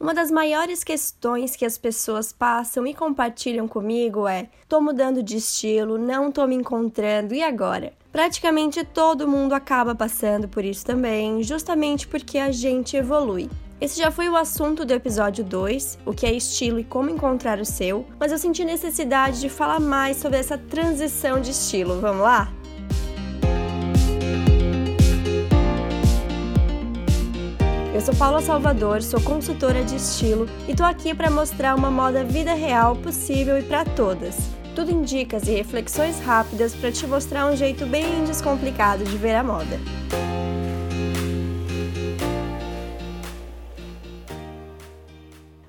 Uma das maiores questões que as pessoas passam e compartilham comigo é: tô mudando de estilo, não tô me encontrando, e agora? Praticamente todo mundo acaba passando por isso também, justamente porque a gente evolui. Esse já foi o assunto do episódio 2, o que é estilo e como encontrar o seu, mas eu senti necessidade de falar mais sobre essa transição de estilo. Vamos lá? Eu sou Paula Salvador, sou consultora de estilo e tô aqui para mostrar uma moda vida real possível e para todas. Tudo em dicas e reflexões rápidas para te mostrar um jeito bem descomplicado de ver a moda.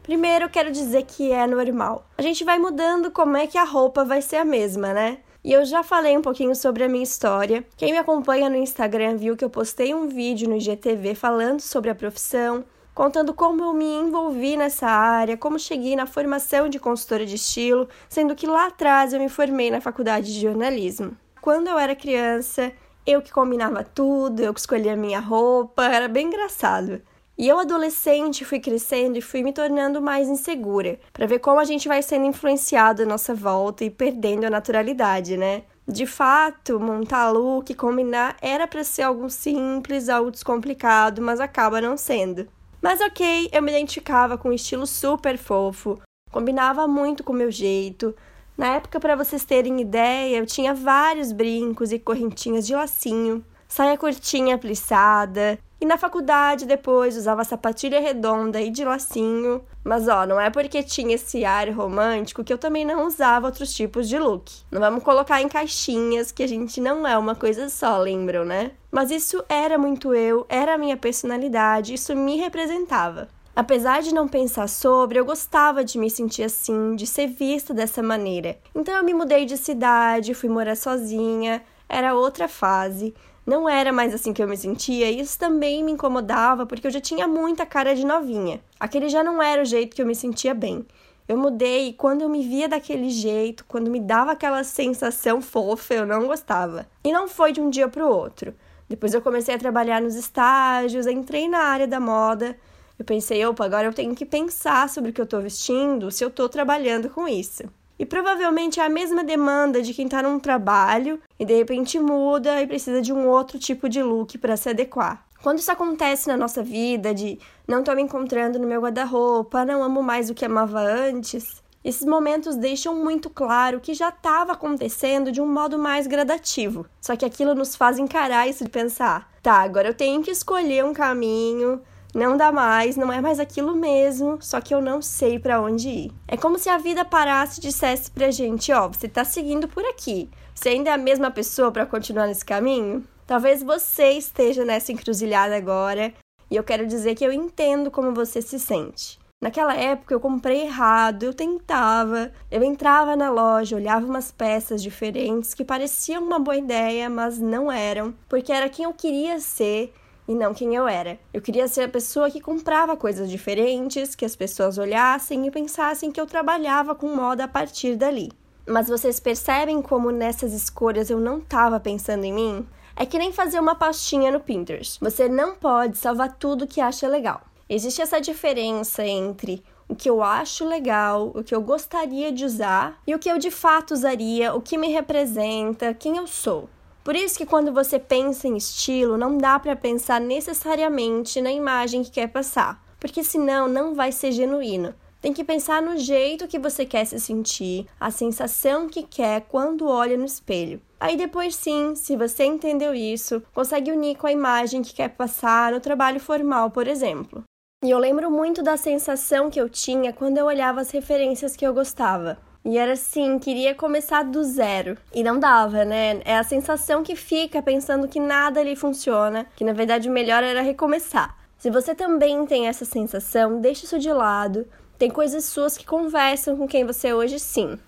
Primeiro, quero dizer que é normal. A gente vai mudando como é que a roupa vai ser a mesma, né? E eu já falei um pouquinho sobre a minha história. Quem me acompanha no Instagram viu que eu postei um vídeo no IGTV falando sobre a profissão, contando como eu me envolvi nessa área, como cheguei na formação de consultora de estilo, sendo que lá atrás eu me formei na faculdade de jornalismo. Quando eu era criança, eu que combinava tudo, eu que escolhia minha roupa, era bem engraçado. E eu, adolescente, fui crescendo e fui me tornando mais insegura, para ver como a gente vai sendo influenciado à nossa volta e perdendo a naturalidade, né? De fato, montar look, combinar, era para ser algo simples, algo descomplicado, mas acaba não sendo. Mas ok, eu me identificava com um estilo super fofo, combinava muito com o meu jeito. Na época, para vocês terem ideia, eu tinha vários brincos e correntinhas de lacinho, saia curtinha plissada, e na faculdade, depois, usava sapatilha redonda e de lacinho. Mas ó, não é porque tinha esse ar romântico que eu também não usava outros tipos de look. Não vamos colocar em caixinhas que a gente não é uma coisa só, lembram, né? Mas isso era muito eu, era a minha personalidade, isso me representava. Apesar de não pensar sobre, eu gostava de me sentir assim, de ser vista dessa maneira. Então eu me mudei de cidade, fui morar sozinha, era outra fase não era mais assim que eu me sentia, e isso também me incomodava porque eu já tinha muita cara de novinha. Aquele já não era o jeito que eu me sentia bem. Eu mudei e quando eu me via daquele jeito, quando me dava aquela sensação fofa, eu não gostava. E não foi de um dia para o outro. Depois eu comecei a trabalhar nos estágios, entrei na área da moda. Eu pensei, opa, agora eu tenho que pensar sobre o que eu estou vestindo, se eu estou trabalhando com isso. E provavelmente é a mesma demanda de quem está num trabalho e de repente muda e precisa de um outro tipo de look para se adequar. Quando isso acontece na nossa vida, de não estou me encontrando no meu guarda-roupa, não amo mais o que amava antes, esses momentos deixam muito claro que já estava acontecendo de um modo mais gradativo. Só que aquilo nos faz encarar isso de pensar: tá, agora eu tenho que escolher um caminho, não dá mais, não é mais aquilo mesmo, só que eu não sei para onde ir. É como se a vida parasse e dissesse pra gente, ó, você tá seguindo por aqui. Você ainda é a mesma pessoa para continuar nesse caminho? Talvez você esteja nessa encruzilhada agora, e eu quero dizer que eu entendo como você se sente. Naquela época eu comprei errado, eu tentava, eu entrava na loja, olhava umas peças diferentes que pareciam uma boa ideia, mas não eram, porque era quem eu queria ser e não quem eu era. Eu queria ser a pessoa que comprava coisas diferentes, que as pessoas olhassem e pensassem que eu trabalhava com moda a partir dali. Mas vocês percebem como nessas escolhas eu não estava pensando em mim? É que nem fazer uma pastinha no Pinterest. Você não pode salvar tudo que acha legal. Existe essa diferença entre o que eu acho legal, o que eu gostaria de usar e o que eu de fato usaria, o que me representa, quem eu sou. Por isso que quando você pensa em estilo, não dá para pensar necessariamente na imagem que quer passar, porque senão não vai ser genuíno. Tem que pensar no jeito que você quer se sentir, a sensação que quer quando olha no espelho. Aí depois sim, se você entendeu isso, consegue unir com a imagem que quer passar no trabalho formal, por exemplo. E eu lembro muito da sensação que eu tinha quando eu olhava as referências que eu gostava. E era assim, queria começar do zero. E não dava, né? É a sensação que fica pensando que nada ali funciona, que na verdade o melhor era recomeçar. Se você também tem essa sensação, deixe isso de lado. Tem coisas suas que conversam com quem você é hoje sim.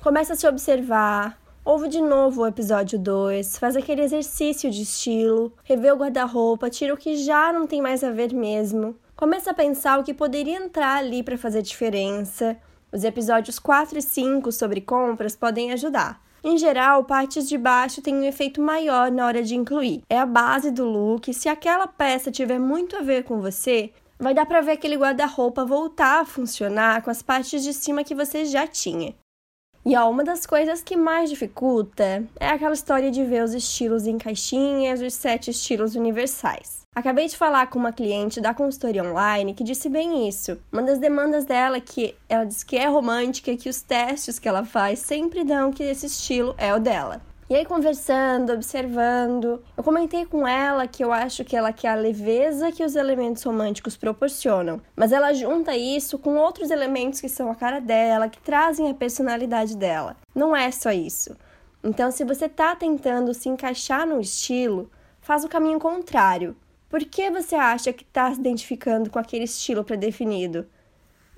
Começa a se observar, ouve de novo o episódio 2, faz aquele exercício de estilo, revê o guarda-roupa, tira o que já não tem mais a ver mesmo. Começa a pensar o que poderia entrar ali para fazer diferença, os episódios 4 e 5 sobre compras podem ajudar. Em geral, partes de baixo têm um efeito maior na hora de incluir. É a base do look. Se aquela peça tiver muito a ver com você, vai dar para ver aquele guarda-roupa voltar a funcionar com as partes de cima que você já tinha. E ó, uma das coisas que mais dificulta é aquela história de ver os estilos em caixinhas, os sete estilos universais. Acabei de falar com uma cliente da consultoria online que disse bem isso. Uma das demandas dela é que ela diz que é romântica, que os testes que ela faz sempre dão que esse estilo é o dela. E aí, conversando, observando, eu comentei com ela que eu acho que ela quer a leveza que os elementos românticos proporcionam, mas ela junta isso com outros elementos que são a cara dela, que trazem a personalidade dela. Não é só isso. Então, se você está tentando se encaixar no estilo, faz o caminho contrário. Por que você acha que está se identificando com aquele estilo pré-definido?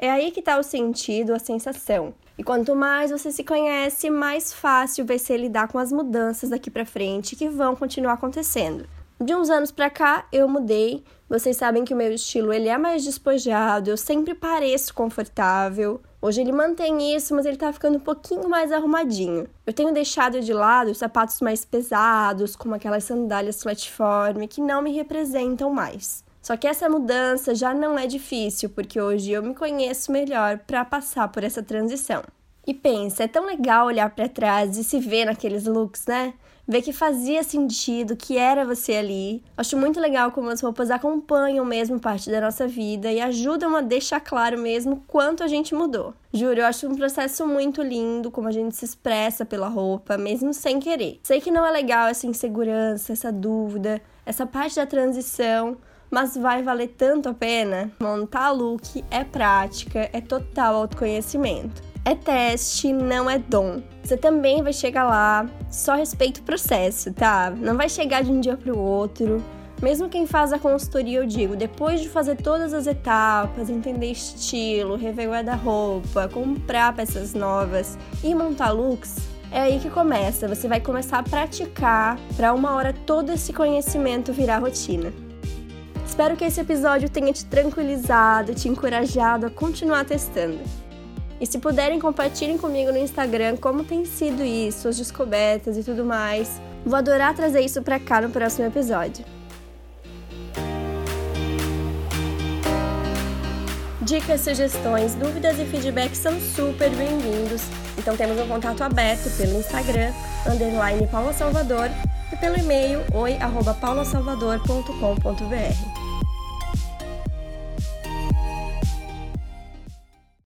É aí que está o sentido, a sensação. E quanto mais você se conhece, mais fácil vai ser lidar com as mudanças daqui para frente que vão continuar acontecendo. De uns anos para cá, eu mudei. Vocês sabem que o meu estilo ele é mais despojado, eu sempre pareço confortável. Hoje ele mantém isso, mas ele tá ficando um pouquinho mais arrumadinho. Eu tenho deixado de lado os sapatos mais pesados, como aquelas sandálias flatform, que não me representam mais. Só que essa mudança já não é difícil, porque hoje eu me conheço melhor para passar por essa transição. E pensa, é tão legal olhar para trás e se ver naqueles looks, né? Ver que fazia sentido, que era você ali. Acho muito legal como as roupas acompanham mesmo parte da nossa vida e ajudam a deixar claro mesmo quanto a gente mudou. Juro, eu acho um processo muito lindo como a gente se expressa pela roupa, mesmo sem querer. Sei que não é legal essa insegurança, essa dúvida, essa parte da transição, mas vai valer tanto a pena. Montar look é prática, é total autoconhecimento. É teste, não é dom. Você também vai chegar lá, só respeita o processo, tá? Não vai chegar de um dia para o outro. Mesmo quem faz a consultoria, eu digo, depois de fazer todas as etapas, entender estilo, rever guarda-roupa, comprar peças novas e montar looks, é aí que começa. Você vai começar a praticar para uma hora todo esse conhecimento virar rotina. Espero que esse episódio tenha te tranquilizado, te encorajado a continuar testando. E se puderem, compartilhem comigo no Instagram como tem sido isso, as descobertas e tudo mais. Vou adorar trazer isso para cá no próximo episódio. Dicas, sugestões, dúvidas e feedbacks são super bem-vindos. Então temos um contato aberto pelo Instagram, underline Paula Salvador, e pelo e-mail oi.paulasalvador.com.br.